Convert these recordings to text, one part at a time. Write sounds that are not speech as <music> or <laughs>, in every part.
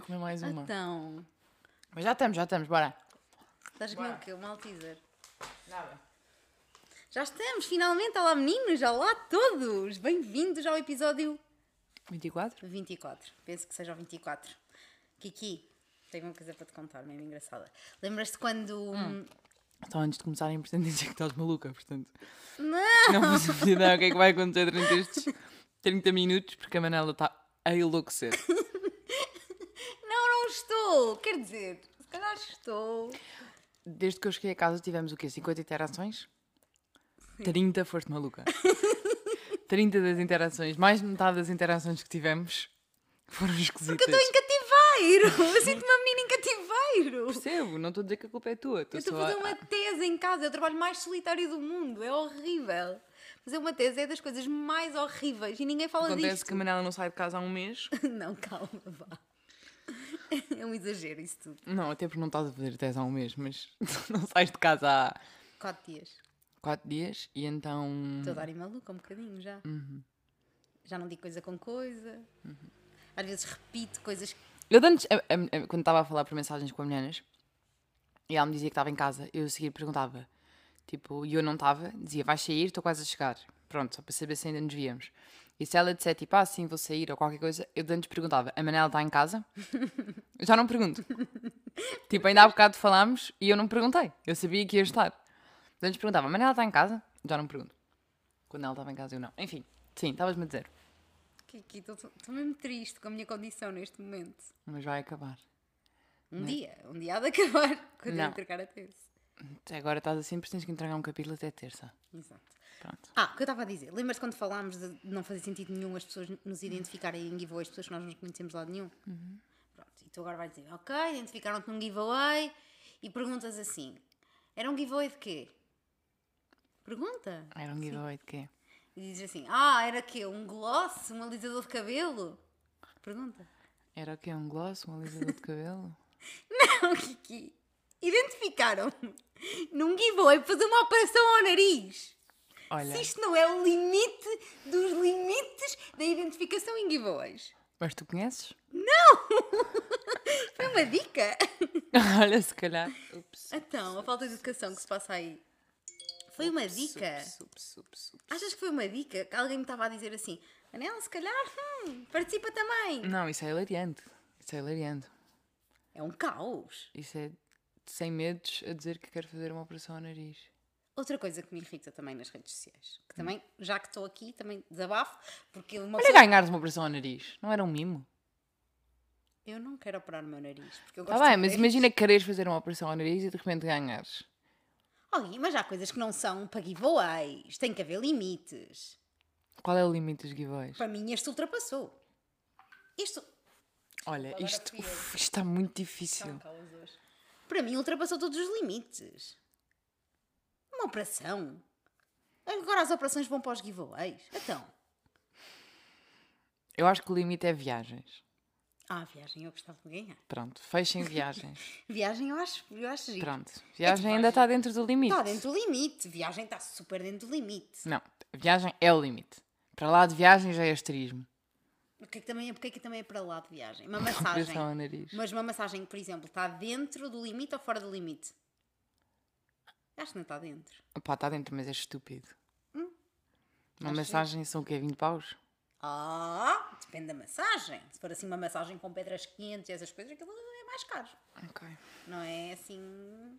comer mais uma. Então, Mas já estamos, já estamos, bora. estás a comer Bora. o quê? Um Malteser. Nada. Já estamos, finalmente. Olá, meninos. Olá a todos. Bem-vindos ao episódio 24? 24. Penso que seja o 24. Kiki, tenho uma coisa para te contar, mesmo engraçada. Lembras-te quando. Então, antes de começarem, portanto, dizer que estás maluca, portanto. Não! Não faço ideia o que é que vai acontecer durante estes 30 minutos, porque a Manela está a enlouquecer. <laughs> Não, estou. Quer dizer, se calhar estou. Desde que eu cheguei a casa tivemos o quê? 50 interações? 30 foste maluca. <laughs> 30 das interações, mais de metade das interações que tivemos foram esquisitas. Porque eu estou em cativeiro. Eu sinto-me uma menina em cativeiro. Percebo, não estou a dizer que a culpa é tua. Eu estou a fazer uma tese em casa, é o trabalho mais solitário do mundo, é horrível. Fazer uma tese é das coisas mais horríveis e ninguém fala Acontece disto. que a Manela não sai de casa há um mês. <laughs> Não, calma, vá. <laughs> É um exagero isso tudo. Não, até porque não estás a fazer tese há um mês, mas <laughs> não sais de casa há Quatro dias. 4 dias e então. Estou a dar em maluca um bocadinho já. Uhum. Já não digo coisa com coisa. Às vezes repito coisas. Eu antes, a- a- a- quando estava a falar por mensagens com a Meninas e ela me dizia que estava em casa, eu a seguir perguntava, tipo, e eu não estava, dizia, vais sair, estou quase a chegar. Pronto, só para saber se ainda nos víamos. E se ela disser, tipo, ah, sim, vou sair ou qualquer coisa, eu de antes perguntava, a Manela está em casa? <laughs> Eu já não pergunto. tipo, ainda há bocado falámos e eu não perguntei. Eu sabia que ia estar. De antes perguntava, a Manela está em casa? Já não pergunto. Quando ela estava em casa, eu não. Enfim, sim, estavas-me a dizer. Kiki, estou mesmo triste com a minha condição neste momento. Mas vai acabar. Um dia, um dia há de acabar <laughs> quando eu entregar a. Até Agora estás assim, porque tens que entregar um capítulo até terça. Exato. Pronto. Ah, o que eu estava a dizer, lembras-te quando falámos de não fazer sentido nenhum as pessoas nos identificarem em giveaway, as pessoas que nós não conhecemos de lado nenhum? Pronto, e tu agora vais dizer, ok, identificaram-te num giveaway e perguntas assim: era um giveaway de quê? Pergunta. Era um giveaway de quê? E dizes assim: ah, era quê? Um gloss? Um alisador de cabelo? Pergunta. Era o quê? Um gloss? Um alisador de cabelo? <laughs> Não, Kiki. Identificaram-me num giveaway para fazer uma operação ao nariz. Olha, Se isto não é o limite dos limites da identificação em giveaways. mas tu conheces? <laughs> Foi uma dica. <laughs> Olha, se calhar. Ups. Então, a falta de educação que se passa aí. Foi uma dica. Ups, ups, ups, ups. Achas que foi uma dica? Que alguém me estava a dizer assim: Anel, se calhar, hum, participa também. Não, isso é hilariante. Isso é hilariante. É um caos. Isso é sem medos a dizer que quer fazer uma operação ao nariz. Outra coisa que me irrita também nas redes sociais, que também, já que estou aqui, também desabafo, porque uma Olha pessoa... ganhares uma operação ao nariz. Não era um mimo? Eu não quero operar o meu nariz, porque eu Está gosto Tá bem, de mas nariz. imagina que queres fazer uma operação ao nariz e de repente ganhares. Oh, mas há coisas que não são para giveaways, tem que haver limites. Qual é o limite dos giveaways? Para mim este ultrapassou. Isto... Olha, Agora isto, fui eu. uf, <laughs> isto está muito difícil. Para mim ultrapassou todos os limites. Uma operação. Agora as operações vão para os giveaways. Então. Eu acho que o limite é viagens. Ah, viagem eu gostava de ganhar. Pronto, fechem viagens. <laughs> Viagem eu acho, eu acho giro. Pronto, viagem ainda está dentro do limite. Está dentro do limite. Viagem está super dentro do limite. Não, viagem é o limite. Para lá de viagem já é asterismo. O que é que também é, porque é que também é para lá de viagem? Uma <laughs> massagem. Ao nariz. Mas uma massagem, por exemplo, está dentro do limite ou fora do limite? Acho que não está dentro. Pá, está dentro, mas é estúpido. Uma Hum? acho mensagem são o quê? 20 paus? Ah, depende da massagem. Se for assim uma massagem com pedras quentes e essas coisas, aquilo é mais caro. Ok. Não é assim.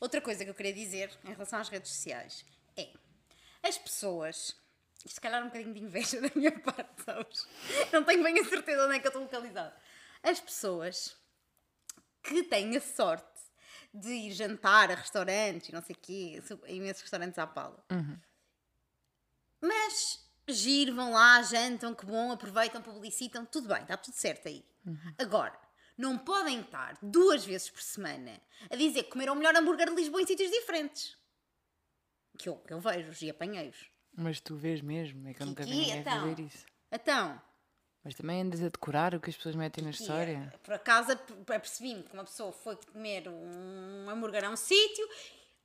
Outra coisa que eu queria dizer em relação às redes sociais é as pessoas. Isto se calhar é um bocadinho de inveja <laughs> da minha parte, sabes? Não tenho bem a certeza onde é que eu estou localizada. As pessoas que têm a sorte de ir jantar a restaurantes e não sei o quê, imensos restaurantes à pala. Mas giro, vão lá, jantam, que bom, aproveitam, publicitam, tudo bem, está tudo certo aí. Agora, não podem estar duas vezes por semana a dizer que comeram o melhor hambúrguer de Lisboa em sítios diferentes. Que eu, que eu vejo e apanhei-os. Mas tu vês mesmo, é que eu nunca vi ninguém então. fazer isso. Então, Mas também andas a decorar o que as pessoas metem na história. é, por acaso ap- apercebi-me que uma pessoa foi comer um hambúrguer a um sítio,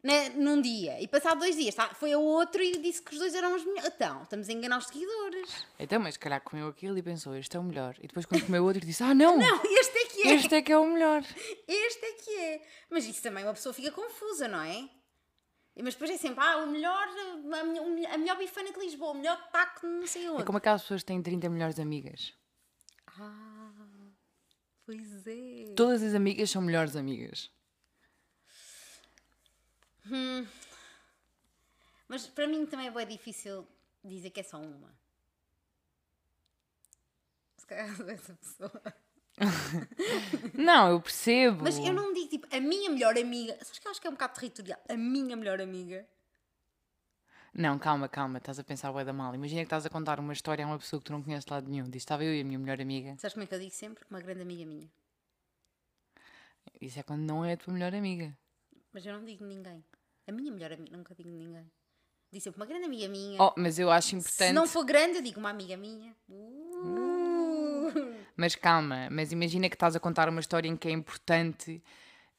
né, num dia. E passado dois dias, tá, foi a outro e disse que os dois eram os melhores. Então, estamos a enganar os seguidores. Então, mas se calhar comeu aquilo e pensou, este é o melhor. E depois quando comeu outro disse, ah não, <laughs> Não, este é que é. este é que é o melhor. Este é que é. Mas isso também uma pessoa fica confusa, não é? Mas depois é sempre, ah, o melhor, a, melhor- a melhor bifana de Lisboa, o melhor taco não sei onde. É como aquelas pessoas que têm 30 melhores amigas. Ah, pois é. Todas as amigas são melhores amigas. Mas para mim também é bem difícil dizer que é só uma. Se calhar <laughs> essa pessoa. <laughs> Não, eu percebo. Mas eu não digo tipo, a minha melhor amiga. Sabes que eu acho que é um bocado territorial? A minha melhor amiga. Não, calma, calma, estás a pensar bué da mal. Imagina que estás a contar uma história a uma pessoa que tu não conheces de lado nenhum. Diz, estava eu e a minha melhor amiga. Sabes como é que eu digo sempre? Uma grande amiga minha. Isso é quando não é a tua melhor amiga. Mas eu não digo ninguém. A minha melhor amiga, nunca digo ninguém. Digo sempre uma grande amiga minha. Oh, mas eu acho Se importante. não for grande, eu digo uma amiga minha. Uh. Mas calma, mas imagina que estás a contar uma história em que é importante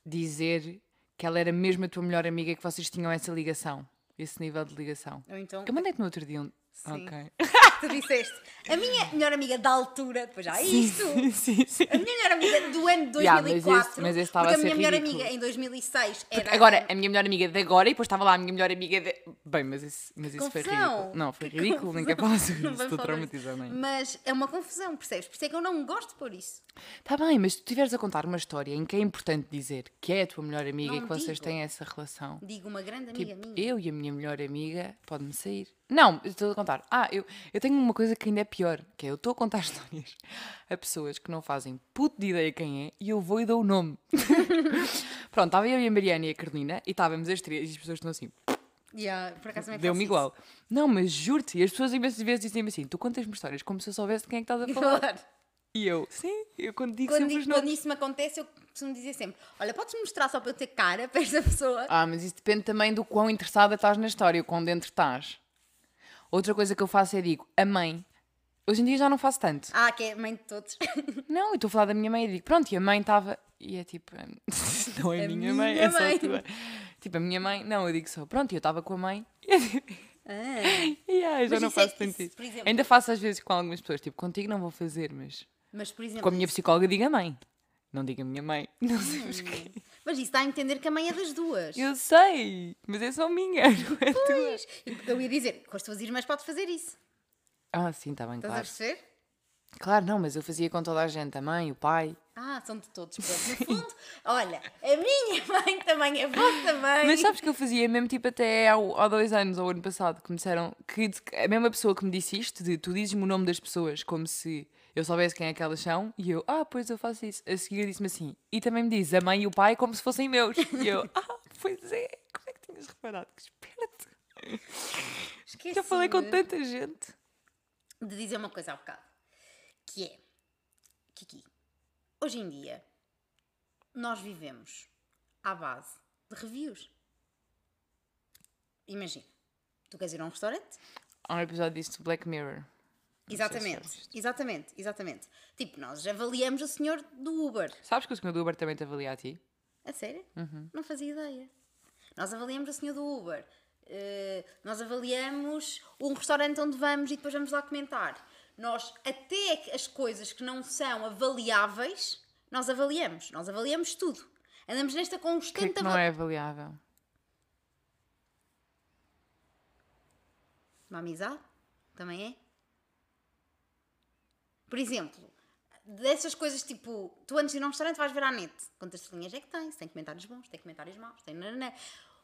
dizer que ela era mesmo a tua melhor amiga e que vocês tinham essa ligação. Esse nível de ligação. Ou então, Eu mandei-te no outro dia um. Sim. Ok. <laughs> tu disseste, a minha melhor amiga da altura, depois já é isto. sim, sim. A minha melhor amiga do ano de Yeah, mas 2004. esse- mas esse estava porque a a minha melhor ridículo. amiga em 2006 era. Agora, a minha melhor amiga de agora e depois estava lá a minha melhor amiga de. Bem, mas isso, mas isso foi ridículo. Não, foi Que ridículo, nem confusão. quero falar sobre Não isso. Estou traumatizada ainda. Mas é uma confusão, percebes? Por isso é que eu não gosto de pôr isso. Está Tá bem, mas se tu estiveres a contar uma história em que é importante dizer que é a tua melhor amiga e Não que vocês digo. têm essa relação. Digo uma grande amiga Tipo, minha. eu e a minha melhor amiga pode-me sair. Não, estou a contar. Ah, eu, eu tenho uma coisa que ainda é pior, que é eu estou a contar <laughs> histórias a pessoas que não fazem puto de ideia quem é e eu vou e dou o nome. <laughs> Pronto, estava eu e a Mariana e a Carolina e estávamos as três e as pessoas estão assim, Yeah, deu-me igual. Não, mas juro-te, e as pessoas imensas vezes dizem assim, tu contas-me histórias como se eu soubesse de quem é que estás a falar. E eu, sim, eu quando digo Quando, sempre quando isso me acontece, eu costumo dizer sempre: Olha, podes mostrar só para eu ter cara para esta pessoa? Ah, mas isso depende também do quão interessada estás na história, o quão dentro estás. Outra coisa que eu faço é digo, a mãe. Hoje em dia já não faço tanto. Ah, que é mãe de todos. <laughs> Não, eu estou a falar da minha mãe e digo, pronto, e a mãe estava. E é tipo, <laughs> não é a minha minha mãe, é só mãe. a tua. Tipo, a minha mãe, não, eu digo só, pronto, eu estava com a mãe. E, é tipo, Ah, <laughs> e ai, já não isso é- faço tanto isso, exemplo- Ainda faço às vezes com algumas pessoas, tipo, contigo não vou fazer, mas mas, por exemplo, com a minha psicóloga digo a mãe. Não digo a minha mãe. Não sei porquê. Mas isso dá a entender que a mãe é das duas. Eu sei, mas é só minha, <laughs> não é tua. Pois. Eu ia dizer, com as tuas irmãs pode fazer isso. Ah, sim, está bem, Estás claro. a perceber? Claro, não, mas eu fazia com toda a gente, a mãe, o pai. Ah, são de todos. Pronto. No fundo, olha, a minha <laughs> mãe também é vossa mãe. Mas sabes que eu fazia mesmo tipo até ao- há dois anos ou ano passado que me disseram que a mesma pessoa que me disse isto, de tu dizes-me o nome das pessoas como se eu soubesse quem é que elas são, e eu, ah, pois eu faço isso. A seguir disse-me assim, e também me diz a mãe e o pai como se fossem meus. <laughs> E eu, ah, pois é, como é que tinhas reparado? Que esperto. Já falei com tanta gente. de dizer uma coisa há bocado. Que é, Kiki, hoje em dia, nós vivemos à base de reviews. Imagina, tu queres ir a um restaurante? Há um episódio disso do Black Mirror. Exatamente, exatamente, exatamente. Tipo, nós avaliamos o senhor do Uber. Sabes que o senhor do Uber também te avalia a ti? A sério? Uhum. Não fazia ideia. Nós avaliamos o senhor do Uber. Eh, nós avaliamos um restaurante onde vamos e depois vamos lá comentar. Nós, até que as coisas que não são avaliáveis, nós avaliamos. Nós avaliamos tudo. Andamos nesta O que é constante que não ava- é avaliável? Uma amizade? Também é? Por exemplo, dessas coisas tipo, tu antes de ir a um restaurante vais ver à net quantas estrelinhas é que tem, tem comentários bons, tem comentários maus, tem nananã.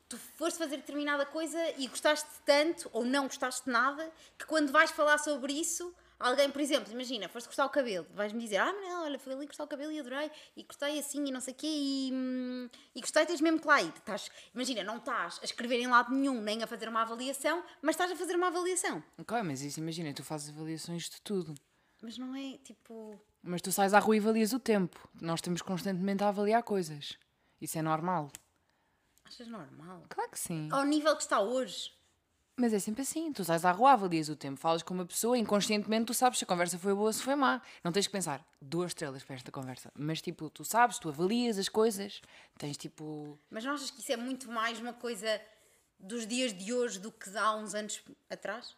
Tu foste fazer determinada coisa e gostaste tanto ou não gostaste nada que quando vais falar sobre isso, alguém, por exemplo, imagina, foste cortar o cabelo, vais-me dizer, ah, Manel, olha, fui ali cortar o cabelo e adorei, e cortei assim e não sei o quê, e, e gostei, tens mesmo que lá ir. Estás, imagina, não estás a escrever em lado nenhum, nem a fazer uma avaliação, mas estás a fazer uma avaliação. Ok, mas isso imagina, tu fazes avaliações de tudo. Mas não é tipo. Mas tu sais à rua e avalias o tempo. Nós estamos constantemente a avaliar coisas. Isso é normal. Achas normal? Claro que sim. Ao nível que está hoje. Mas é sempre assim. Tu sais à rua, avalias o tempo, falas com uma pessoa, inconscientemente tu sabes se a conversa foi boa ou se foi má. Não tens que pensar duas estrelas para esta conversa. Mas tipo, tu sabes, tu avalias as coisas, tens tipo. Mas não achas que isso é muito mais uma coisa dos dias de hoje do que há uns anos atrás?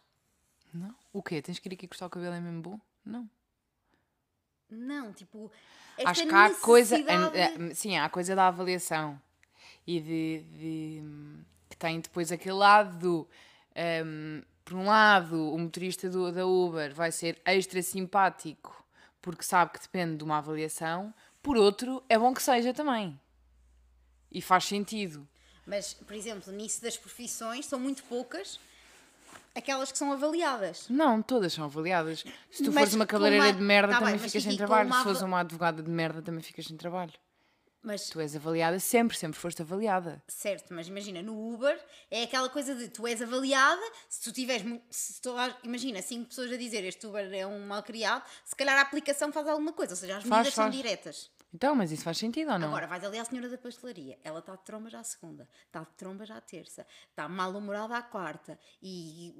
Não? O quê? Tens que ir aqui cortar o cabelo é mesmo bom? Não. Não, tipo. Acho que há coisa. necessidade- eh, Sim, há a coisa da avaliação. E de. de- que tem depois aquele lado do. ehm, por um lado, o motorista do- da Uber vai ser extra simpático porque sabe que depende de uma avaliação. Por outro, é bom que seja também. E faz sentido. Mas, por exemplo, nisso das profissões são muito poucas aquelas que são avaliadas. Não, todas são avaliadas. Se tu Mas fores uma cabeleireira uma- de merda, tá também bem, ficas sem trabalho. uma Se fores uma advogada de merda, também ficas sem trabalho. Mas, Tu és avaliada sempre, sempre foste avaliada. certo, mas imagina, no Uber é aquela coisa de tu és avaliada, se tu tiveres. Se tu, imagina, cinco pessoas a dizer este Uber é um mal criado, se calhar a aplicação faz alguma coisa, ou seja, as Faz, medidas são faz. diretas. Então, mas isso faz sentido ou não? Agora, vais ali à senhora da pastelaria, ela está de tromba já à segunda, está de tromba já à terça, está mal-humorada à quarta e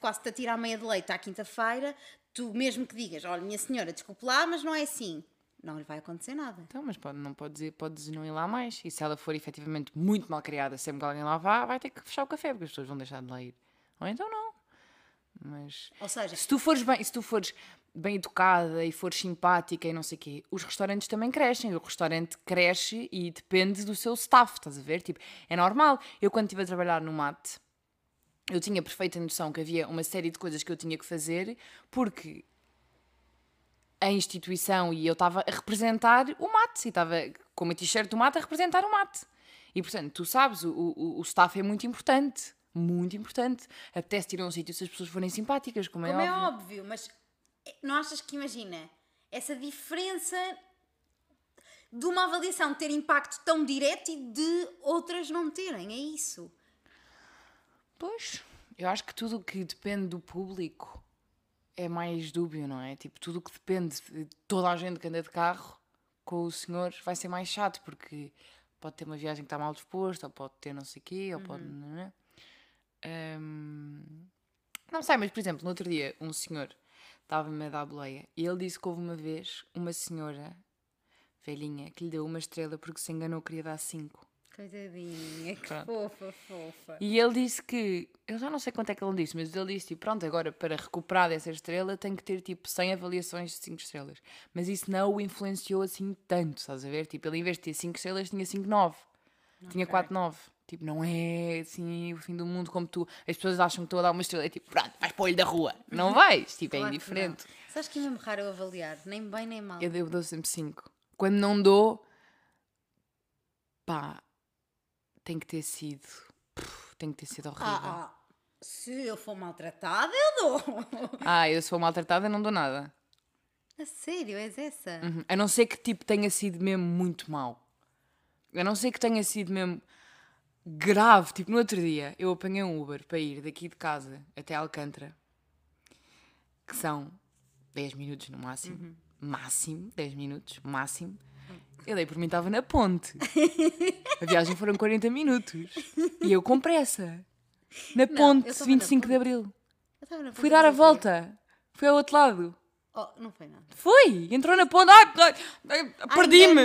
quase-te a tirar a meia de leite à quinta-feira, tu mesmo que digas, olha, minha senhora, desculpe lá, mas não é assim. Não lhe vai acontecer nada. Então, mas pode, não pode podes não ir lá mais. E se ela for efetivamente muito mal criada, sempre que alguém lá vá, vai ter que fechar o café, porque as pessoas vão deixar de lá ir. Ou então não. Mas Ou seja, se tu fores bem, se tu fores bem educada e fores simpática e não sei o quê, os restaurantes também crescem. O restaurante cresce e depende do seu staff, estás a ver? Tipo, é normal. Eu quando estive a trabalhar no mate, eu tinha perfeita noção que havia uma série de coisas que eu tinha que fazer porque a instituição e eu estava a representar o mate, e estava com uma t-shirt do mate a representar o mate. E portanto, tu sabes, o, o, o staff é muito importante. Muito importante. Apetece ir a um sítio se as pessoas forem simpáticas, como, como é, é óbvio. óbvio, mas não achas que, imagina, essa diferença de uma avaliação ter impacto tão direto e de outras não terem, é isso. Pois, eu acho que tudo o que depende do público é mais dúbio, não é? Tipo, tudo o que depende de toda a gente que anda de carro com o senhor vai ser mais chato, porque pode ter uma viagem que está mal disposta, ou pode ter não sei o quê, ou pode. Não, é? Hum, não sei, mas por exemplo, no outro dia, um senhor estava-me a dar boleia e ele disse que houve uma vez uma senhora velhinha que lhe deu uma estrela porque se enganou, queria dar cinco. Coitadinha, que Pronto. fofa, fofa. E ele disse que, eu já não sei quanto é que ele disse, mas ele disse tipo, pronto, agora para recuperar dessa estrela tem que ter tipo 100 avaliações de 5 estrelas. Mas isso não o influenciou assim tanto, estás a ver? Tipo, ele em vez de ter 5 estrelas tinha 5, 9. Tinha 4, 9. Tipo, não é assim o fim do mundo como tu. As pessoas acham que estou a dar uma estrela. É tipo, pronto, vais para o olho da rua. Não vais. Tipo, é Claro que indiferente. não. Sabes que é mesmo raro eu avaliar, nem bem nem mal. Eu dou sempre 5. Quando não dou, pá, tem que ter sido. Tem que ter sido horrível. Ah, ah, se eu for maltratada, eu dou. <laughs> Ah, eu se for maltratada não dou nada. A sério, és essa? Uhum. A não ser que tipo tenha sido mesmo muito mau. A não ser que tenha sido mesmo grave. Tipo, no outro dia eu apanhei um Uber para ir daqui de casa até Alcântara, que são 10 minutos no máximo. Máximo, 10 minutos, máximo. Eu dei por mim, estava na ponte. A viagem foram 40 minutos. E eu com pressa. Na eu ponte, estava na 25 de. Abril. Fui dar a volta. Fui ao outro lado. Oh, não foi nada. Foi! Entrou na ponte. Ai, ai, ai, Ai, perdi-me!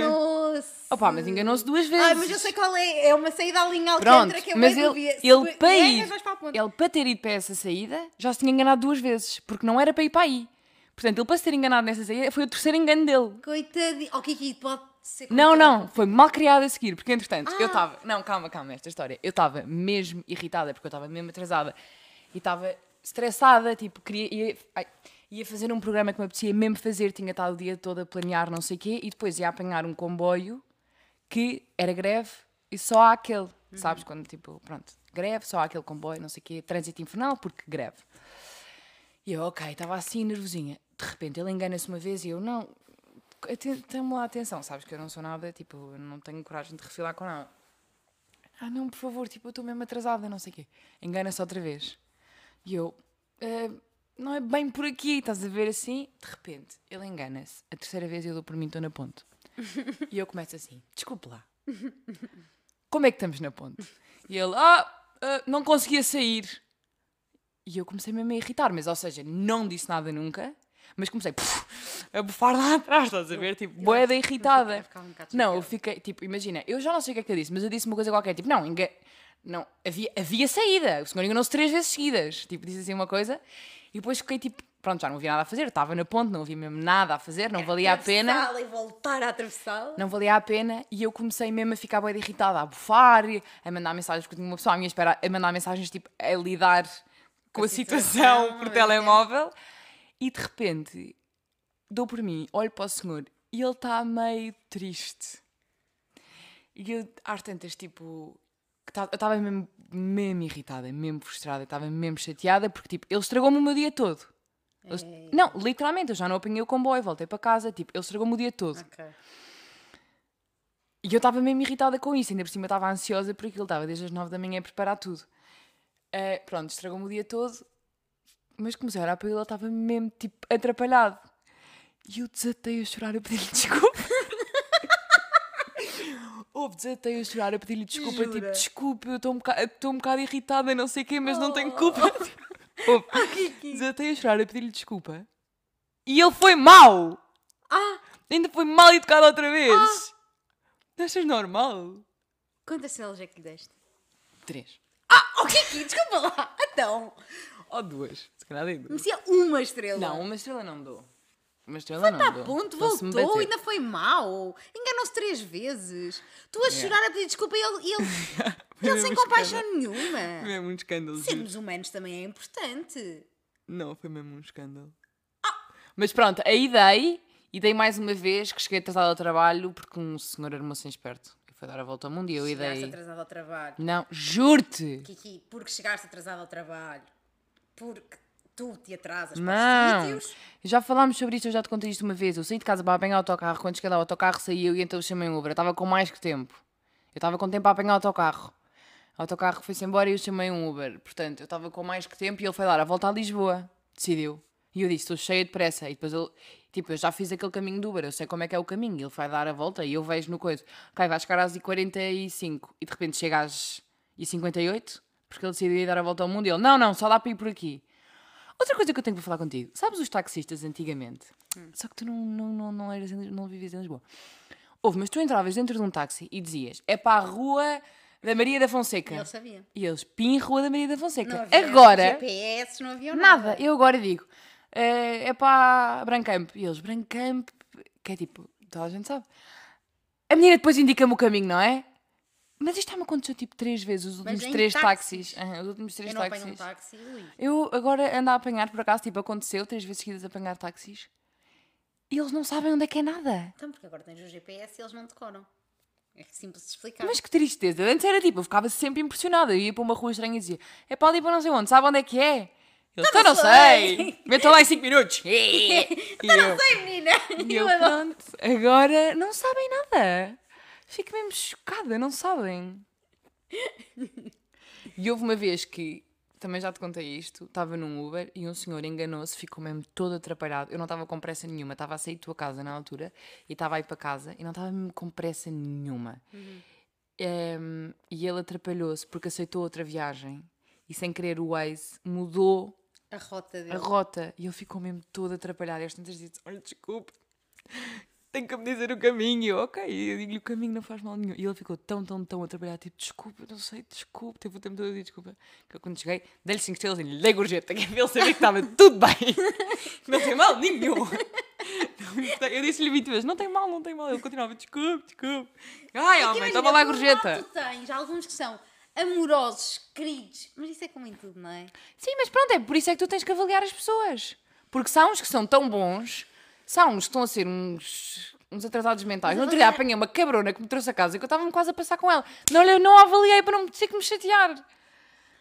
Enganou-se. Opa, mas enganou-se duas vezes. Ai, mas eu sei qual é. É uma saída em Alcântara Pronto, que é mas bem ele. Se ele, tu para ir, vais para a ele para ter ido para essa saída já se tinha enganado duas vezes, porque não era para ir para aí. Portanto, ele para se ter enganado nessa saída foi o terceiro engano dele. Coitadinho. Oh, Kiki, pode ser. Não, não, foi mal criado a seguir, porque entretanto Ah. eu estava. Não, calma, calma, esta história. Eu estava mesmo irritada, porque eu estava mesmo atrasada e estava estressada, tipo, queria. Ia, ai, ia fazer um programa que me apetecia mesmo fazer, tinha estado o dia todo a planear não sei o quê, e depois ia apanhar um comboio que era greve e só há aquele, sabes? Quando tipo, pronto, greve, só há aquele comboio, não sei o quê, trânsito infernal, porque greve. E eu, ok, estava assim nervosinha. De repente ele engana-se uma vez e eu, não, tem-me lá atenção, sabes que eu não sou nada, tipo, não tenho coragem de refilar com nada. Ah, não, por favor, tipo, eu estou mesmo atrasada, não sei o quê. Engana-se outra vez. E eu, "Ah, não é bem por aqui, estás a ver assim? De repente, ele engana-se. A terceira vez eu dou por mim, estou na ponte. <laughs> E eu começo assim, desculpe lá. Como é que estamos na ponte? E ele, ah, ah, não conseguia sair. E eu comecei mesmo a irritar, mas ou seja, não disse nada nunca, mas comecei puf, a bufar lá atrás, estás a ver? Tipo, boeda irritada. Um Não, eu fiquei, tipo, imagina, eu já não sei o que é que eu disse, mas eu disse uma coisa qualquer, tipo, não, enga... não havia, havia saída, o senhor enganou-se três vezes seguidas, tipo, disse assim uma coisa, e depois fiquei tipo, pronto, já não havia nada a fazer, estava na ponte, não havia mesmo nada a fazer, não valia a pena, Atravessá-la e voltar a atravessá-la. não valia a pena, e eu comecei mesmo a ficar bem irritada, a bufar, a mandar mensagens, porque tinha uma pessoa à minha espera, a mandar mensagens, tipo, a lidar com, a a situação, situação, <laughs> por telemóvel, e de repente, dou por mim, olho para o senhor, e ele está meio triste. E eu, às tantas, tipo, que ta- eu estava mesmo, mesmo irritada, mesmo frustrada, estava mesmo chateada, porque, tipo, ele estragou-me o meu dia todo. Ele- Não, literalmente, eu já não apanhei o comboio, voltei para casa, tipo, ele estragou-me o dia todo. Ok. E eu estava mesmo irritada com isso, ainda por cima estava ansiosa porque ele estava desde as nove da manhã a preparar tudo. Eh, pronto, estragou-me o dia todo, mas comecei a olhar para ele, ele estava mesmo, tipo, atrapalhado. E eu desatei a chorar, a pedir-lhe <laughs> desculpa. Houve, desatei a chorar, a pedir-lhe desculpa, tipo, Jura? desculpa, eu estou um, boca- estou um bocado irritada, não sei o quê, mas não tenho Oh. culpa. <laughs> Houve, desatei a chorar, a pedir-lhe desculpa. E ele foi mau! Ah, Ainda foi mal educado outra vez! Achas normal? quantas estrelas é que lhe deste? Três. Ah, o que é que? Desculpa lá. Então, Ou duas. Se calhar dei duas. merecia uma estrela. Não, uma estrela não dou. Não Tá dou. ponto, Só se me voltou, ainda foi mau. Enganou-se três vezes. Tu a chorar a pedir desculpa e ele, ele, <laughs> Foi ele sem compaixão escândalo. nenhuma. Foi mesmo um escândalo. Sermos humanos também é importante. Não, foi mesmo um escândalo. Mas pronto, aí dei. E dei mais uma vez que cheguei atrasado ao trabalho porque um senhor era moço esperto. Foi dar a volta ao mundo e eu Chegaste dei. atrasado ao trabalho. Não, juro-te! Kiki, porque chegaste atrasado ao trabalho. Porque tu te atrasas Não! para os sítios. Já falámos sobre isto, eu já te contei isto uma vez. Eu saí de casa para apanhar o autocarro. Quando cheguei lá, o autocarro saiu e então eu chamei um Uber. Eu estava com mais que tempo. Eu estava com tempo para apanhar o autocarro. O autocarro foi-se embora e eu chamei um Uber. Portanto, eu estava com mais que tempo e ele foi dar a volta a Lisboa. Decidiu. E eu disse, estou cheia de pressa. E depois ele, tipo, eu já fiz aquele caminho do Uber, eu sei como é que é o caminho. Ele vai dar a volta e eu vejo no coisa. Ok, vai chegar às 45 e de repente chega às 58 porque ele decidiu ir dar a volta ao mundo e ele, não, não, só dá para ir por aqui. Outra coisa que eu tenho para falar contigo. Sabes os taxistas antigamente? Só que tu não, não, não, não, eras não vivias em Lisboa. Houve, mas tu entravas dentro de um táxi e dizias é para a rua da Maria da Fonseca. E ele sabia. E eles, pim, rua da Maria da Não Fonseca. havia Agora, GPS, não havia nada. nada. Eu agora digo é, é para Brancamp. E eles, Brancamp, que é tipo, toda a gente sabe. A menina depois indica-me o caminho, não é? Mas isto está-me aconteceu tipo três vezes, os últimos três táxis? táxis. Os últimos três Eu não táxis. apanho um táxi, ui. Eu agora ando a apanhar, por acaso, tipo, aconteceu três vezes seguidas a apanhar táxis e eles não sabem onde é que é nada. Então, porque agora tens o GPS e eles não decoram. É simples de explicar. Mas que tristeza. Antes era tipo, eu ficava sempre impressionada. Eu ia para uma rua estranha e dizia: é para ali para não sei onde, sabe onde é que é? Eles, não "Eu não sei." sei. Metam lá em 5 minutos. <laughs> e eu, Sei, menina! e Eu eu, pronto, agora não sabem nada. Fico mesmo chocada, não sabem. E houve uma vez que, também já te contei isto, estava num Uber e um senhor enganou-se, ficou mesmo todo atrapalhado. Eu não estava com pressa nenhuma, estava a sair de tua casa na altura e estava a ir para casa e não estava mesmo com pressa nenhuma. Em, e ele atrapalhou-se porque aceitou outra viagem e sem querer o Waze mudou A rota dele. a rota e ele ficou mesmo todo atrapalhado. E às tantas disse: Olha, desculpe, tem que me dizer o caminho. Ok, eu digo-lhe o caminho, não faz mal nenhum. E ele ficou tão, tão, tão atrapalhado, tipo, desculpa, não sei, desculpe. Teve o tempo todo a dizer desculpa. Que eu, quando cheguei, dei-lhe 5 estrelas e lhe dei gorjeta, que é ele saber que estava tudo bem. <laughs> Não tem mal nenhum. Eu disse-lhe 20 vezes: Não tem mal, não tem mal. Ele continuava: Desculpe, desculpe. Ai, homem, Imagina, toma lá a gorjeta. Tu tens alguns que são amorosos, queridos, mas isso é como em tudo, não é? Sim, mas pronto, é por isso é que tu tens que avaliar as pessoas. Porque são uns que são tão bons, são uns que estão a ser uns, uns atrasados mentais. No Mas outro dia apanhei uma cabrona que me trouxe a casa e que eu estava quase a passar com ela. Não, eu não a avaliei para não ter que me chatear.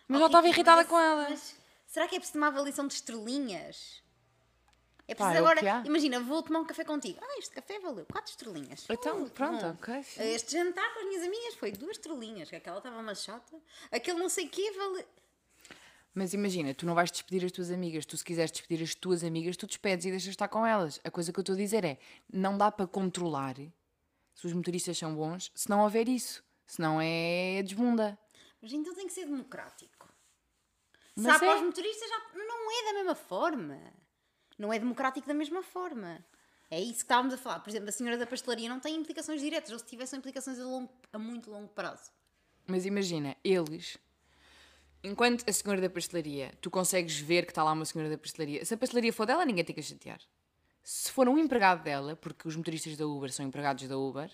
Mas já estava Kiki, irritada com ela. Mas será que é preciso uma avaliação de estrelinhas? É Pá, preciso é o que há. agora. Imagina, vou tomar um café contigo. Ah, este café valeu 4 estrelinhas. Então, pronto, bom. ok, sim. Este jantar com as minhas amigas foi duas estrelinhas, que aquela estava uma chata. Aquele não sei o quê vale. Mas imagina, tu não vais despedir as tuas amigas. Tu, se quiseres despedir as tuas amigas, tu despedes e deixas estar com elas. A coisa que eu estou a dizer é: não dá para controlar se os motoristas são bons se não houver isso. Se não é desbunda. Mas então tem que ser democrático. Mas para é. os motoristas, já não é da mesma forma. Não é democrático da mesma forma. É isso que estávamos a falar. Por exemplo, a senhora da pastelaria não tem implicações diretas, ou se tivesse são implicações a, longo- a muito longo prazo. Mas imagina, eles. Enquanto a senhora da pastelaria, tu consegues ver que está lá uma senhora da pastelaria. Se a pastelaria for dela, ninguém tem que a chatear. Se for um empregado dela, porque os motoristas da Uber são empregados da Uber,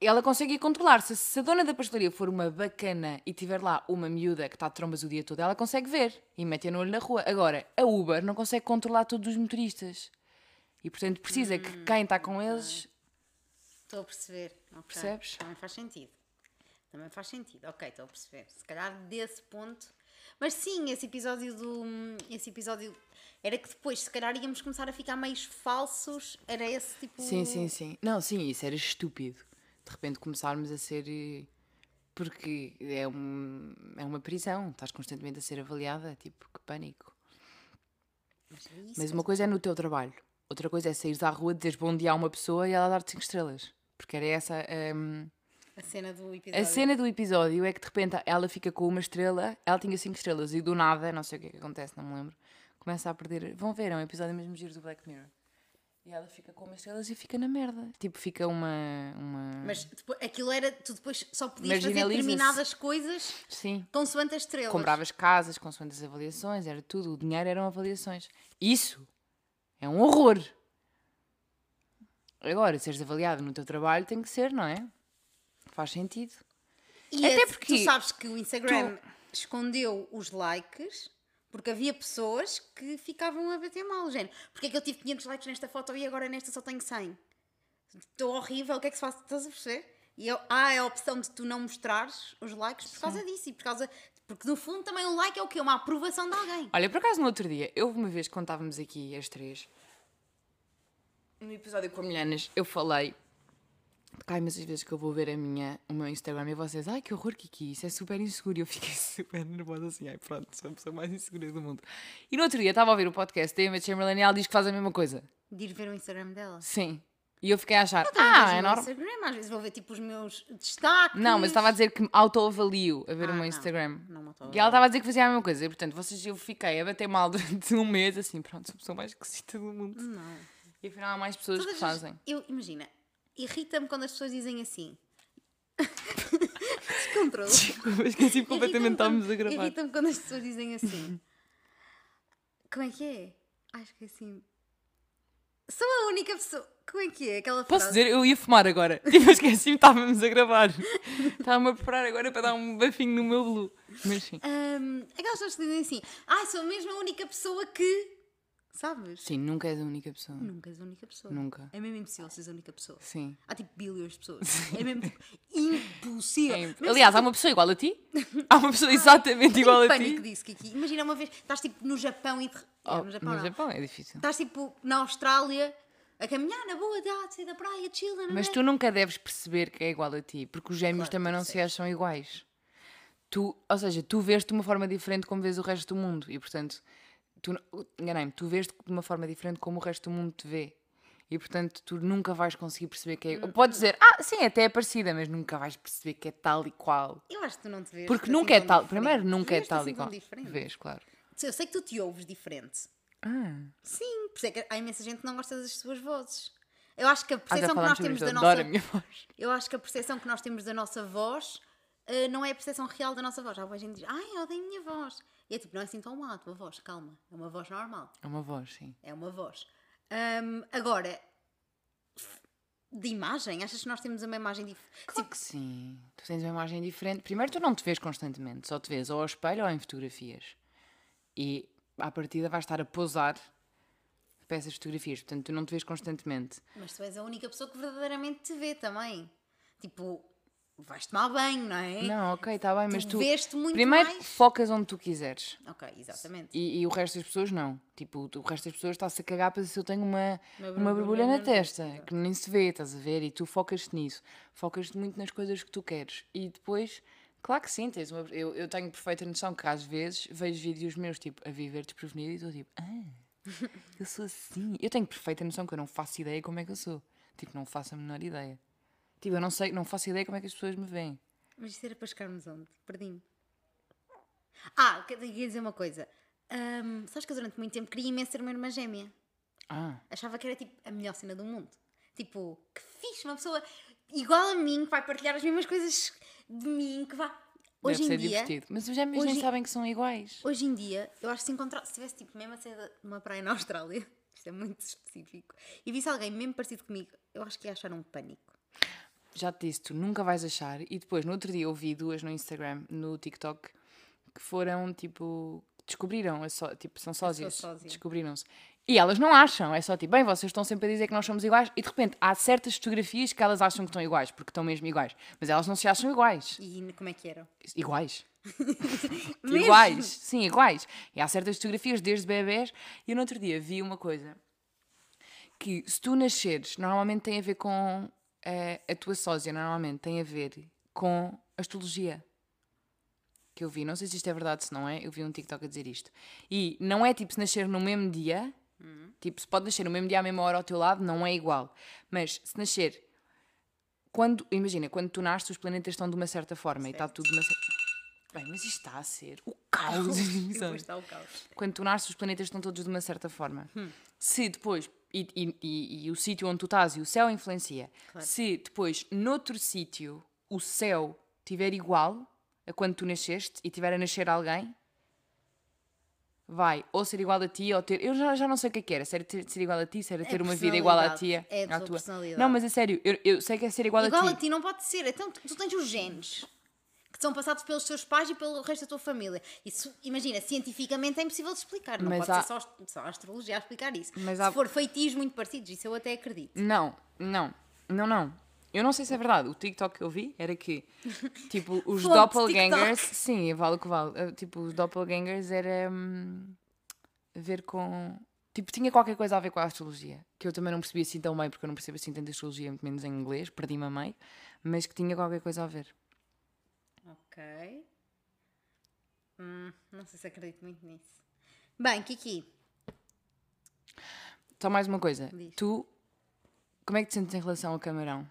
ela consegue ir controlar. Se, a dona da pastelaria for uma bacana e tiver lá uma miúda que está de trombas o dia todo, ela consegue ver e mete no olho na rua. Agora, a Uber não consegue controlar todos os motoristas. E portanto precisa que quem está com eles. Estou a perceber. Ok. Percebes? Também faz sentido. Também faz sentido. Ok, estou a perceber. Se calhar desse ponto. Mas sim, esse episódio do. Esse episódio. Era que depois, se calhar, íamos começar a ficar meios falsos. Era esse tipo. Sim, sim, sim. Não, sim, isso era estúpido. De repente começarmos a ser. eh, Porque é, um, é uma prisão, estás constantemente a ser avaliada, tipo, que pânico. Mas, é isso, Mas uma coisa é no teu trabalho, outra coisa é sair à rua, dizeres bom dia a uma pessoa e ela dar-te 5 estrelas. Porque era essa. hum, A cena do episódio. a cena do episódio é que de repente ela fica com uma estrela, ela tinha 5 estrelas e do nada, não sei o que é que acontece, não me lembro, começa a perder. Vão ver, é um episódio mesmo giro do Black Mirror. E ela fica com uma estrelas e fica na merda. Tipo, fica uma. uma... Mas depois, aquilo era. Tu depois só podias fazer determinadas coisas Sim. consoante as estrelas. Compravas casas, consoante as avaliações, era tudo. O dinheiro eram avaliações. Isso é um horror. Agora, seres avaliado no teu trabalho tem que ser, não é? Faz sentido. E Até esse- porque tu sabes que o Instagram escondeu os likes porque havia pessoas que ficavam a bater mal, género. Porque é que eu tive 500 likes nesta foto e agora nesta só tenho 100? Estou horrível, o que é que se faz? Estás a perceber? E eu, há a opção de tu não mostrares os likes por causa disso e por causa. Porque no fundo também o like é o quê? Uma aprovação de alguém. Olha, por acaso no outro dia, eu uma vez quando estávamos aqui as três, no episódio com a Milhanas, eu falei há imensas vezes que eu vou ver a minha, o meu Instagram e vocês, ai que horror, Kiki, isso é super inseguro. E eu fiquei <laughs> super nervosa assim, ai pronto, sou a pessoa mais insegura do mundo. E no outro dia estava a ouvir o podcast da Emma Chamberlain e ela diz que faz a mesma coisa. De ir ver o Instagram dela. Sim. E eu fiquei a achar, Também ah, é no normal. Instagram, às vezes vou ver tipo os meus destaques. Não, mas estava a dizer que me autoavalio a ver Ah, o meu não, Instagram. não me e ela estava a dizer que fazia a mesma coisa. E, portanto, vocês, eu fiquei a bater mal <laughs> durante um mês, assim, pronto, sou a pessoa mais esquisita do mundo. Não. E afinal há mais pessoas que Todas as- fazem. Eu, imagina, irrita-me quando as pessoas dizem assim. <laughs> Descontrole. Desculpa, esqueci completamente estávamos a gravar. Irrita-me quando as pessoas dizem assim. Como é que é? Acho que é assim. Sou a única pessoa. Como é que é aquela Posso frase? dizer, eu ia fumar agora. <laughs> Tipo, esqueci-me, estávamos a gravar. Estava-me a preparar agora para dar um bafinho no meu blue. Mas sim. Ahm, aquelas pessoas que dizem assim. Ai, sou mesmo a única pessoa que. Sabes? Sim, nunca és a única pessoa. Nunca és a única pessoa. Nunca. É mesmo impossível seres a única pessoa. Sim. Há tipo bilhões de pessoas. <laughs> É mesmo tipo, impossível. É imp- Aliás, há uma pessoa igual a ti? Há uma pessoa exatamente Tenho igual a ti? disso, Kiki. Imagina uma vez, estás tipo no Japão e. de- Oh, no Japão, no não. Japão é difícil. Estás tipo na Austrália a caminhar na boa, de sair da praia, chill, não Mas é? tu nunca deves perceber que é igual a ti, porque os gêmeos Claro, também não se acham iguais. Tu, ou seja, tu vês-te de uma forma diferente como vês o resto do mundo e, portanto, tu, enganei-me, tu vês-te de uma forma diferente como o resto do mundo te vê. E, portanto, tu nunca vais conseguir perceber que é. Hum, Podes dizer, ah, sim, até é parecida, mas nunca vais perceber que é tal e qual. Eu acho que tu não te vês. Porque assim nunca é tal. diferente. Primeiro, nunca é tal assim e qual. diferente. Vês, claro. Eu sei que tu te ouves diferente. Ah, Sim, por isso é que há imensa gente que não gosta das suas vozes. Eu acho que a ah percepção que nós temos da nossa. a minha voz. <laughs> Eu acho que a percepção que nós temos da nossa voz eh, não é a percepção real da nossa voz. Há boa gente que diz, ai, eu odeio a minha voz. E é tipo, não é assim tão má a tua voz, calma. É uma voz normal. É uma voz, sim. É uma voz. Ahm, agora, de imagem, achas que nós temos uma imagem diferente? Claro que sim. Tu tens uma imagem diferente. Primeiro, tu não te vês constantemente, só te vês ou ao espelho ou em fotografias. E à partida vais estar a posar para essas fotografias. Portanto, tu não te vês constantemente. Mas tu és a única pessoa que verdadeiramente te vê também. Tipo, vais tomar banho, não é? Não, ok, está bem, mas Tu muito primeiro, mais. focas onde tu quiseres. Ok, exatamente. E, e o resto das pessoas não. Tipo, o resto das pessoas está-se a cagar para se eu tenho uma, Uma uma, borbulha na testa, testa. que nem se vê, estás a ver? E tu focas-te nisso. Focas-te muito nas coisas que tu queres. E depois, claro que sim, tens uma, eu, eu tenho perfeita noção que às vezes vejo vídeos meus, tipo, a viver desprevenido e estou tipo, ah, eu sou assim. Eu tenho perfeita noção que eu não faço ideia como é que eu sou. Tipo, não faço a menor ideia. Tipo, eu não sei, não faço ideia como é que as pessoas me veem. Mas isso era para chegarmos onde? Perdi-me. Ah, que- tenho que dizer uma coisa. Ahm, sabes que eu durante muito tempo queria imenso ter uma irmã gêmea. Ah, Achava que era tipo a melhor cena do mundo. Tipo, que fixe, uma pessoa igual a mim, que vai partilhar as mesmas coisas de mim, que vai. Hoje deve em ser dia, divertido. Mas os gêmeos nem hoje- sabem que são iguais. hoje em dia, eu acho que se encontrar, se tivesse tipo mesmo a sair de uma praia na Austrália, <laughs> isto é muito específico, e visse alguém mesmo parecido comigo, eu acho que ia achar um pânico. Já te disse, tu nunca vais achar. E depois, no outro dia, eu vi duas no Instagram, no TikTok, que foram tipo. Descobriram, é só, tipo, são sósias. sósia. Descobriram-se. E elas não acham, é só tipo, bem, vocês estão sempre a dizer que nós somos iguais, e de repente há certas fotografias que elas acham que estão iguais, porque estão mesmo iguais. Mas elas não se acham iguais. E como é que eram? Iguais. <laughs> Iguais, sim, iguais. E há certas fotografias desde bebés. E eu no outro dia vi uma coisa que se tu nasceres, normalmente tem a ver com eh, a tua sósia, normalmente tem a ver com astrologia. Que eu vi, não sei se isto é verdade, se não é, eu vi um TikTok a dizer isto. E não é tipo se nascer no mesmo dia, tipo, se pode nascer no mesmo dia à mesma hora ao teu lado, não é igual. Mas se nascer quando, imagina, quando tu nasces, os planetas estão de uma certa forma e está tudo de uma certa. Bem, mas isto está a ser o <laughs> caos. Está o caos. quando tu nasces, os planetas estão todos de uma certa forma. Se depois. E, e- e- e o sítio onde tu estás e o céu influencia. Se depois, noutro sítio, o céu estiver igual a quando tu nasceste e tiver a nascer alguém, vai ou ser igual a ti ou ter. Eu já, já não sei o que é que era. Se era ter, ser igual a ti, se era ter uma vida igual à tia. É a à tua tua. personalidade. Não, mas é sério, eu, eu sei que é ser igual, Igual a a ti. ti não pode ser. Então tu tens os genes que são passados pelos teus pais e pelo resto da tua família. Isso, imagina, cientificamente é impossível de explicar. Não Mas pode há- ser só, só a astrologia a explicar isso. Mas Se há- for feitios muito parecidos, isso eu até acredito. Não, não, não, não. Eu não sei se é verdade. O TikTok que eu vi era que, tipo, <laughs> os doppelgangers. TikTok. Sim, vale o que vale. Eh, Tipo, os doppelgangers era. hum, ver com. Tipo, tinha qualquer coisa a ver com a astrologia. Que eu também não percebi assim tão bem, porque eu não percebo assim tanto astrologia, muito menos em inglês, perdi-me a meio. Mas que tinha qualquer coisa a ver. Ok. Hum, não sei se acredito muito nisso. Bem, Kiki, Só mais uma coisa. Diz. Tu. Como é que te sentes em relação ao camarão?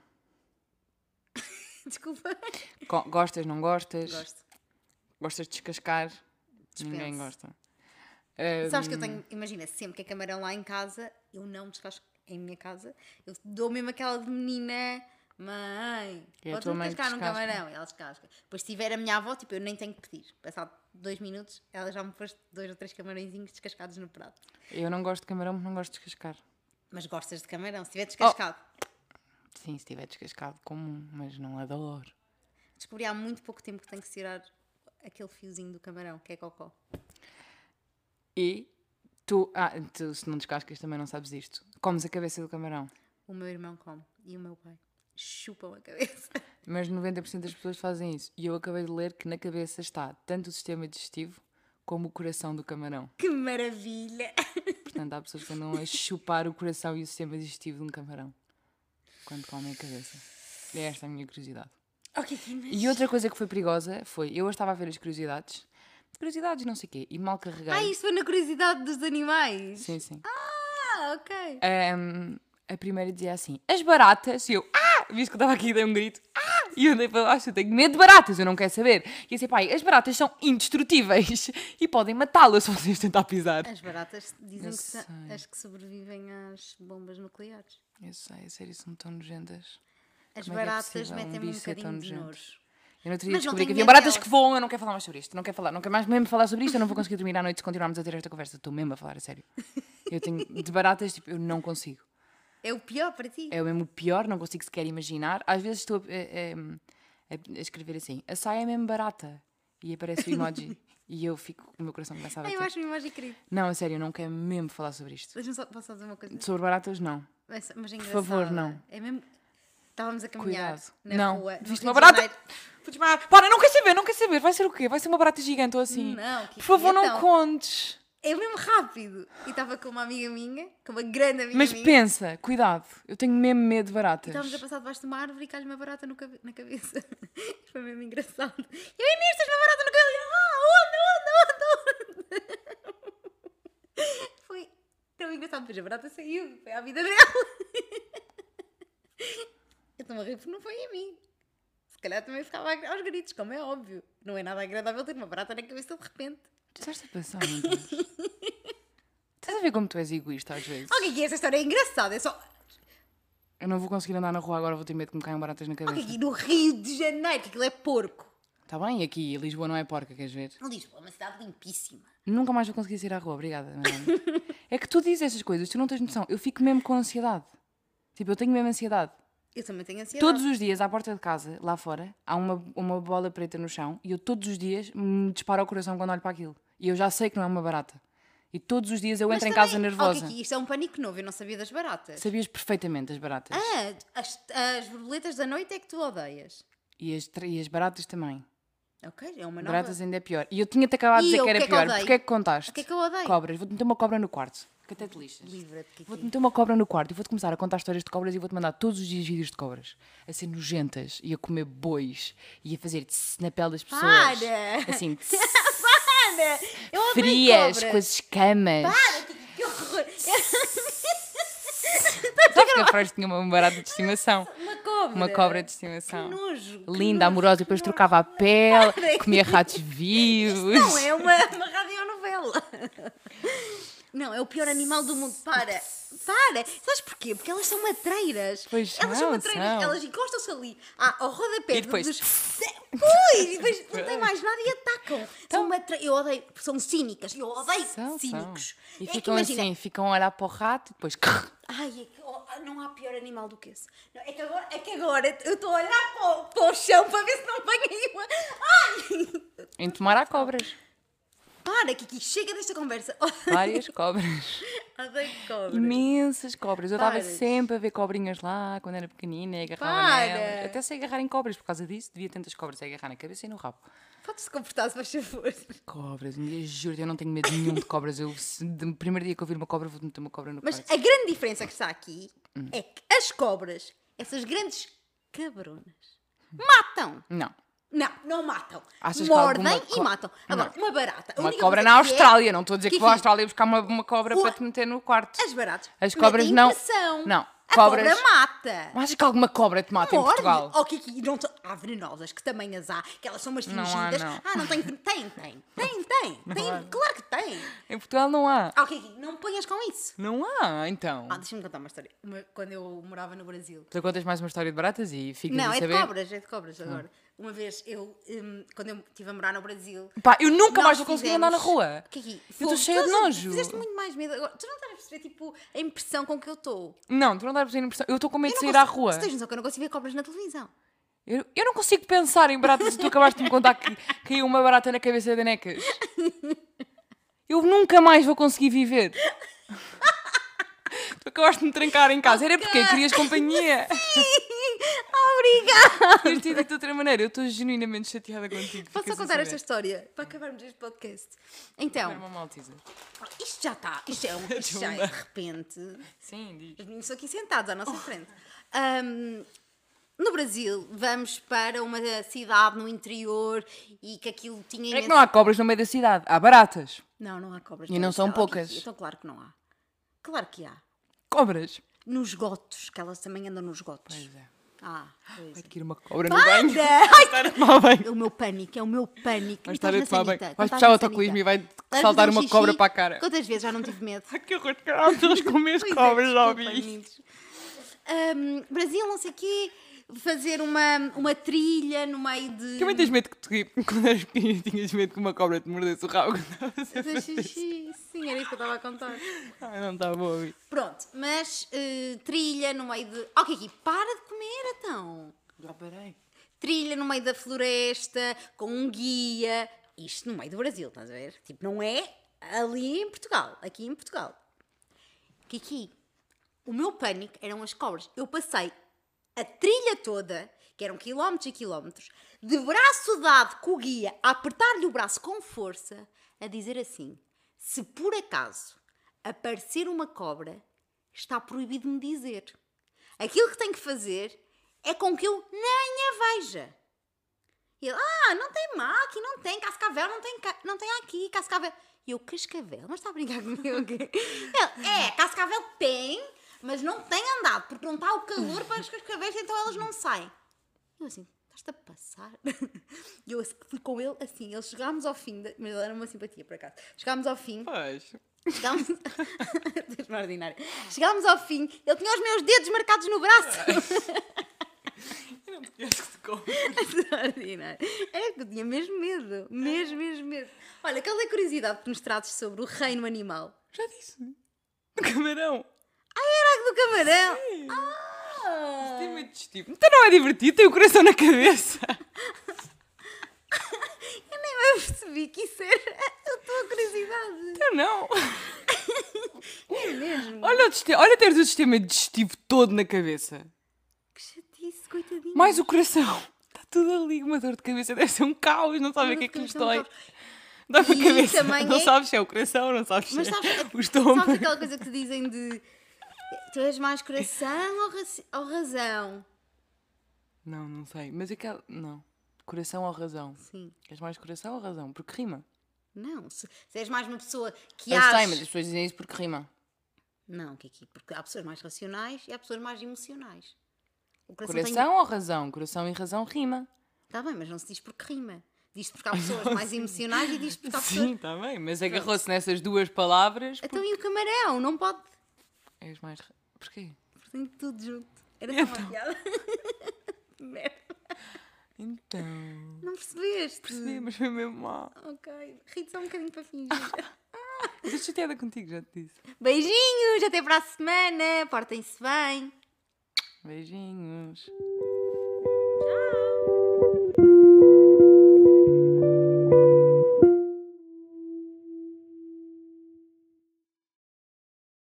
<laughs> desculpa. Co- Gostas, não gostas? Gosto. Gostas de descascar? Ninguém Dispenso. gosta. Eh, Sabes que eu tenho, imagina, sempre que é camarão lá em casa, eu não descasco em minha casa, eu dou mesmo aquela de menina, mãe, E podes descascar num descasca? camarão, e ela descasca. Depois se tiver a minha avó, tipo, eu nem tenho que pedir. Passado dois minutos, ela já me pôs dois ou três camarõezinhos descascados no prato. Eu não gosto de camarão, mas não gosto de descascar. Mas gostas de camarão, se tiver Oh. descascado. Sim, se tiver descascado, comum, mas não adoro. Descobri há muito pouco tempo que tenho que tirar aquele fiozinho do camarão, que é cocó. E tu, ah, tu, se não descascas, também não sabes isto. Comes a cabeça do camarão. O meu irmão come e o meu pai chupam a cabeça. <laughs> Mas 90% das pessoas fazem isso. E eu acabei de ler que na cabeça está tanto o sistema digestivo como o coração do camarão. Que maravilha! <laughs> Portanto, há pessoas que andam a chupar o coração e o sistema digestivo de um camarão quando comem a cabeça. É esta a minha curiosidade. Ok, mas... E outra coisa que foi perigosa foi, eu estava a ver as curiosidades, curiosidades não sei o quê, e mal carreguei. Ah, isto foi na curiosidade dos animais? Sim, sim. Ah, ok. Ahm, a primeira dizia assim: as baratas. E eu, Viste que eu estava aqui e dei um grito, ah! E eu andei para baixo, eu tenho medo de baratas, eu não quero saber. E disse, pai, as baratas são indestrutíveis <laughs> e podem matá-las se vocês tentar pisar. As baratas dizem Eu que são as que sobrevivem às bombas nucleares. Eu sei, a sério, são tão nojentas. As Como é é baratas um metem-me um bocadinho de nojo. Eu não teria Mas não descobri que havia baratas delas. que voam, eu não quero falar mais sobre isto. Não quero falar, não quero mais mesmo falar sobre isto, eu não vou conseguir dormir à noite se continuarmos a ter esta conversa. Estou mesmo a falar, a sério. Eu tenho de baratas, tipo, eu não consigo. É o pior para ti. É o mesmo pior, não consigo sequer imaginar. Às vezes estou a, a- a- a escrever assim: a saia é mesmo barata. E aparece o emoji. <laughs> e eu fico, o meu coração começa a bater. eu acho uma imagem querida. Não, a sério, eu não quero mesmo falar sobre isto. Deixa-me só, posso só dizer uma coisa? Sobre baratas, não. Mas, mas é Por favor, não. É mesmo... Estávamos a caminhar Cuidado. na não. rua. Viste uma barata? Para, não quer saber, não quer saber. Vai ser o quê? Vai ser uma barata gigante ou assim? Não, Kiki, Por favor, não então. contes. É mesmo rápido. E estava com uma amiga minha, com uma grande amiga Mas minha. pensa, cuidado, eu tenho mesmo medo de baratas. Estávamos a passar debaixo de uma árvore e cai-lhe uma barata cabe- na cabeça. <laughs> Foi mesmo engraçado. E eu, Inês, tens uma barata no cabelo. Ah, onde, onde, onde? <laughs> Foi tão engraçado. Depois a barata saiu, foi à vida dela. <laughs> Eu estou a rir porque não foi a mim. Se calhar também ficava aos gritos, como é óbvio. Não é nada agradável ter uma barata na cabeça de repente. Tu estás a pensar, meu Deus. Estás a ver como tu és egoísta às vezes? Ok, que esta história é engraçada. É só. Eu não vou conseguir andar na rua agora, vou ter medo que me caiam baratas na Ok, cabeça. aqui no Rio de Janeiro, que aquilo é porco. Está bem, aqui Lisboa não é porca, queres ver? Lisboa é uma cidade limpíssima. Nunca mais vou conseguir sair à rua, obrigada. <laughs> É que tu dizes essas coisas, tu não tens noção. Eu fico mesmo com ansiedade. Tipo, eu tenho mesmo ansiedade. Eu também tenho ansiedade. Todos os dias, à porta de casa, lá fora, há uma, uma bola preta no chão e eu todos os dias me disparo ao coração quando olho para aquilo. E eu já sei que não é uma barata. E todos os dias eu Mas entro em também- casa nervosa. Ok, isto é um pânico novo, eu não sabia das baratas. Sabias perfeitamente as baratas. Ah, as, as borboletas da noite é que tu odeias. E, as, tra- e as baratas também. Ok, é uma nova. Baratas ainda é pior. E eu tinha-te acabado de E dizer eu, que o era que é que pior. odeio? Porquê é que contaste? O que é que eu odeio? Cobras. Vou-te meter uma cobra no quarto. Que até te lixas. Livra-te. Vou-te meter uma cobra no quarto e vou-te começar a contar histórias de cobras e vou-te mandar todos os dias vídeos de cobras. A ser nojentas e a comer bois e a fazer tss na pele das pessoas. Para! Assim, <laughs> tss, Para! Eu frias, cobras. com as escamas. Para, que horror! <laughs> Sabes que a Freud tinha uma barata de estimação? Uma cobra! Uma cobra de Que estimação. nojo! que Linda, nojo, amorosa, e que depois nojo. trocava a pele, Para, comia ratos <laughs> vivos. Não, é uma, uma radionovela. Não, é o pior animal do mundo. Para! Para! Sabes porquê? Porque elas são matreiras. Pois elas são, são matreiras. são. Elas encostam-se ali ah, ao rodapé E depois- dos... Pois! E depois não tem mais nada e atacam. São matreiras. Eu odeio... São cínicas. Eu odeio Então- São, são. cínicos. E É ficam imagina- assim, ficam a olhar para o rato e depois. <laughs> Ai, é que, oh, não há pior animal do que esse. Não, é, que agora, é que agora eu estou a olhar para o, para o chão para ver se não vem aí uma... Ai! Em tomar há cobras. Para, Kiki, chega desta conversa. <laughs> Várias cobras. Odeio cobras. Imensas cobras. Eu estava sempre a ver cobrinhas lá quando era pequenina e agarrava Para. nelas. Até sei agarrar em cobras por causa disso. Devia tantas cobras a agarrar na cabeça e no rabo. Pode-se comportar, se faz favor. Cobras, dia juro, eu não tenho medo nenhum de cobras. Eu, no primeiro dia que eu vir uma cobra, vou meter uma cobra no Mas quarto. a grande diferença que está aqui Hum. é que as cobras, essas grandes cabronas, matam. Não. Não, não matam. Achas que Mordem e co- matam. Agora, Não. uma barata. a Uma cobra na que é- Austrália. Não estou a dizer que Kiki, vou à Austrália buscar uma, uma cobra O- para te meter no quarto. As baratas. As cobras metem não- não, A cobras- cobra mata. Mas achas que alguma cobra te mata em Morde. Portugal? Oh, Kiki, não tô- há venenosas que também as há, que elas são umas Não há, fingidas. não. Ah, não tem. Tem, tem. Tem, tem. tem há. claro que tem. Em Portugal não há. Ah, Kiki, não me ponhas com isso. Não há, então. Ah, deixa-me contar uma história. Quando eu morava no Brasil. Tu contas mais uma história de baratas e ficas Não, é de saber. Ah. cobras, é de cobras agora. Uma vez, eu, hum, quando eu estive a morar no Brasil. Pá, eu nunca mais vou conseguir andar na rua. Kiki, Eu estou cheia de nojo. Fizeste muito mais medo agora. Tu não estás a perceber, tipo, a impressão com que eu estou. Não, tu não estás a perceber a impressão. Eu estou com medo de sair à consigo- rua. Tu tens noção que eu não consigo ver cobras na televisão. Eu, eu não consigo pensar em baratas tu acabaste de me contar que caiu uma barata na cabeça da Necas. Eu nunca mais vou conseguir viver. Tu acabaste de me trancar em casa. Era porque querias companhia. <laughs> Obrigada! Tens tido de outra maneira. Eu estou genuinamente chateada contigo. Posso só contar esta história para acabarmos este podcast? Então, Era uma malteza. isto já está. Isto, é um, <laughs> isto já é de repente. Sim, diz. Os meninos estão aqui sentados à nossa frente. Ahm, no Brasil, vamos para uma cidade no interior e que aquilo tinha É que não há cobras no meio da cidade. Há baratas. Não, não há cobras. E não são poucas. Então, claro que não há. Claro que há. Cobras. Nos gotos, que elas também andam nos gotos. Pois é. Ah, pois Vai é. ter uma cobra no banho. <laughs> Vai. É o meu pânico, é o meu pânico. Vai estar a tomar banho. Vais estás puxar o autocolismo e vai saltar um uma cobra para a cara. Quantas vezes já não tive medo? <laughs> Ai, que horror, caralho, eles comem as é, cobras, já ouvi. Brasil, não sei o quê, fazer uma, uma trilha no meio de. Também tens medo que tu, <laughs> quando eras pequenino, tinhas medo que uma cobra te mordesse o rabo. quando estavas xixi. Sim, era isso que eu estava a contar. Ai, não estava a ouvir. Pronto, mas eh, trilha no meio de. Ok, aqui, para de comer então. Já parei. Trilha no meio da floresta, com um guia. Isto no meio do Brasil, estás a ver? Tipo, não é ali em Portugal, aqui em Portugal. Kiki, o meu pânico eram as cobras. Eu passei a trilha toda, que eram quilómetros e quilómetros, de braço dado com o guia, a apertar-lhe o braço com força, a dizer assim: se por acaso aparecer uma cobra, está proibido me dizer. Aquilo que tenho que fazer é com que eu nem a veja. E ele, ah, não tem má, aqui não tem, cascavel não tem, não tem aqui, cascavel. E eu, cascavel? Mas está a brincar comigo? o <laughs> quê?" Ele, é, cascavel tem, mas não tem andado, porque não está o calor para as cascavéis, então elas não saem. Eu assim, estás estás-te a passar? <laughs> E eu fui com ele assim, ele chegámos ao fim, da... mas ele era uma simpatia por acaso. Chegámos ao fim, Pois. chegámos. <laughs> Extraordinário. Chegámos ao fim, ele tinha os meus dedos marcados no braço. <laughs> Eu não te conheço que te como. Extraordinário. É que eu tinha mesmo medo, mesmo, mesmo medo. Olha, aquela curiosidade que nos trazes sobre o reino animal. Já disse. No camarão. Era do camarão. Sim. Ah! De estilo. Então não é divertido, tem o coração na cabeça. <laughs> Eu nem me percebi que isso era <laughs> a tua curiosidade. Eu não. <laughs> É mesmo. Olha, o olha teres o sistema digestivo todo na cabeça. Que chatice, coitadinho. Mais o coração. Está tudo ali, uma dor de cabeça. Deve ser um caos, não sabe o que é que lhes dói. Dói a cabeça. Não é- sabes se é o coração, não sabes se Mas é sabes, o sabes estômago. aquela coisa que te dizem de tu és mais coração ou, raci- ou razão? Não, não sei. Mas aquela. Não. Coração ou razão? Sim. És mais coração ou razão? Porque rima. Não, se, se és mais uma pessoa que Eu sei, mas as pessoas dizem isso porque rima. Não, aqui, porque há pessoas mais racionais e há pessoas mais emocionais. O coração, Coração ou razão? Coração e razão rima. Está bem, mas não se diz porque rima. Diz porque há pessoas <laughs> mais emocionais e diz porque há pessoas... Sim, está bem. Mas agarrou-se nessas duas palavras. Então e o camarão? Não pode... És mais. Porquê? Tem tudo junto. Era só uma piada. <laughs> Merda. Então. Não percebeste? Percebi, mas foi mesmo mal. Ok. Ri-te só um bocadinho para fingir. <laughs> Estou chateada contigo, já te disse. Beijinhos, até para a semana. Portem-se bem. Beijinhos.